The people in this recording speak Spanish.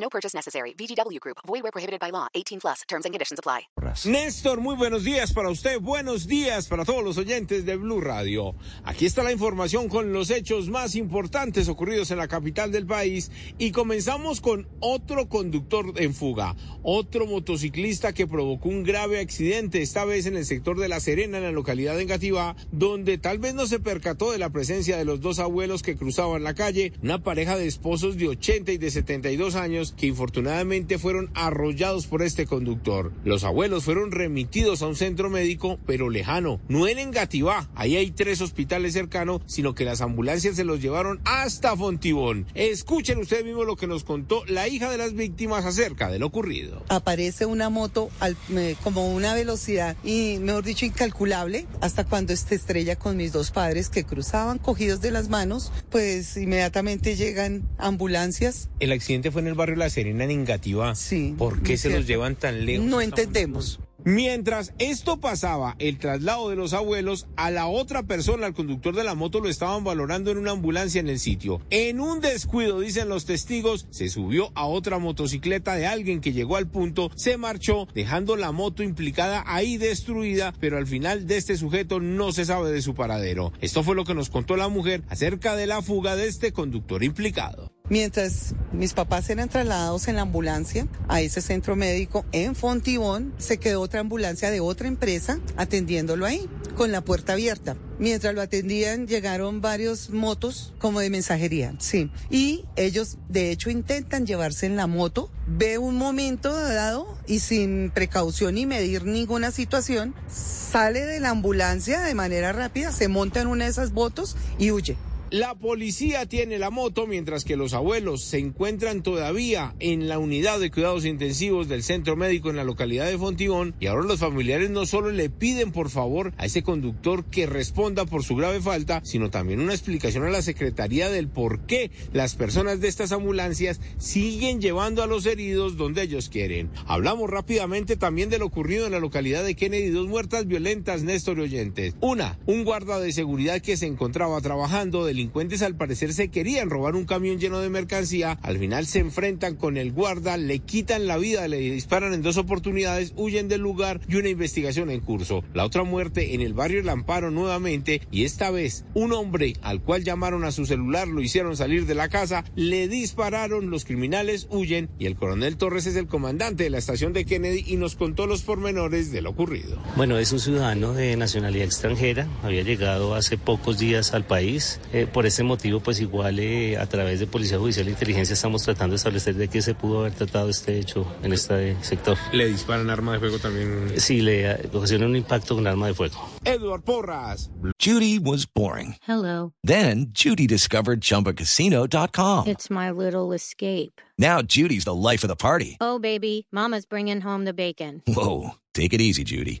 No purchase necessary. VGW Group. Void where prohibited by law. 18 plus. Terms and conditions apply. Néstor, muy buenos días para usted. Buenos días para todos los oyentes de Blue Radio. Aquí está la información con los hechos más importantes ocurridos en la capital del país y comenzamos con otro conductor en fuga, otro motociclista que provocó un grave accidente, esta vez en el sector de La Serena, en la localidad de Engativá, donde tal vez no se percató de la presencia de los dos abuelos que cruzaban la calle, una pareja de esposos de 80 y de 72 años que infortunadamente fueron arrollados por este conductor. Los abuelos fueron remitidos a un centro médico, pero lejano, no en Engativá, ahí hay tres hospitales cercanos, sino que las ambulancias se los llevaron hasta Fontibón. Escuchen ustedes mismos lo que nos contó la hija de las víctimas acerca de lo ocurrido. Aparece una moto al, eh, como una velocidad y, mejor dicho, incalculable, hasta cuando este estrella con mis dos padres que cruzaban cogidos de las manos, pues inmediatamente llegan ambulancias. El accidente fue en el barrio La Serena, en Engativá. Sí, ¿Por qué se los llevan tan lejos? No entendemos. Mientras esto pasaba, el traslado de los abuelos, a la otra persona, al conductor de la moto, lo estaban valorando en una ambulancia en el sitio. En un descuido, dicen los testigos, se subió a otra motocicleta de alguien que llegó al punto, se marchó, dejando la moto implicada ahí destruida, pero al final de este sujeto no se sabe de su paradero. Esto fue lo que nos contó la mujer acerca de la fuga de este conductor implicado. Mientras mis papás eran trasladados en la ambulancia a ese centro médico en Fontibón, se quedó otra ambulancia de otra empresa atendiéndolo ahí, con la puerta abierta. Mientras lo atendían, llegaron varios motos como de mensajería, sí. Y ellos, de hecho, intentan llevarse en la moto, ve un momento dado y sin precaución ni medir ninguna situación, sale de la ambulancia de manera rápida, se monta en una de esas motos y huye. La policía tiene la moto mientras que los abuelos se encuentran todavía en la unidad de cuidados intensivos del centro médico en la localidad de Fontibón y ahora los familiares no solo le piden por favor a ese conductor que responda por su grave falta, sino también una explicación a la Secretaría del por qué las personas de estas ambulancias siguen llevando a los heridos donde ellos quieren. Hablamos rápidamente también de lo ocurrido en la localidad de Kennedy, dos muertas violentas, Néstor y oyentes. Una, un guarda de seguridad que se encontraba trabajando delincuentes al parecer se querían robar un camión lleno de mercancía, al final se enfrentan con el guarda, le quitan la vida, le disparan en dos oportunidades, huyen del lugar y una investigación en curso. La otra muerte en el barrio El Amparo nuevamente y esta vez un hombre al cual llamaron a su celular, lo hicieron salir de la casa, le dispararon, los criminales huyen y el coronel Torres es el comandante de la estación de Kennedy y nos contó los pormenores de lo ocurrido. Bueno, es un ciudadano de nacionalidad extranjera, había llegado hace pocos días al país. Eh, por ese motivo, pues igual eh, a través de Policía Judicial e Inteligencia estamos tratando de establecer de qué se pudo haber tratado este hecho en este sector. Le disparan arma de fuego también. Sí, le ocasionó un impacto con arma de fuego. Edward Porras. Judy was boring. Hello. Then Judy discovered ChumbaCasino.com. It's my little escape. Now Judy's the life of the party. Oh, baby, Mama's bringing home the bacon. Whoa, take it easy, Judy.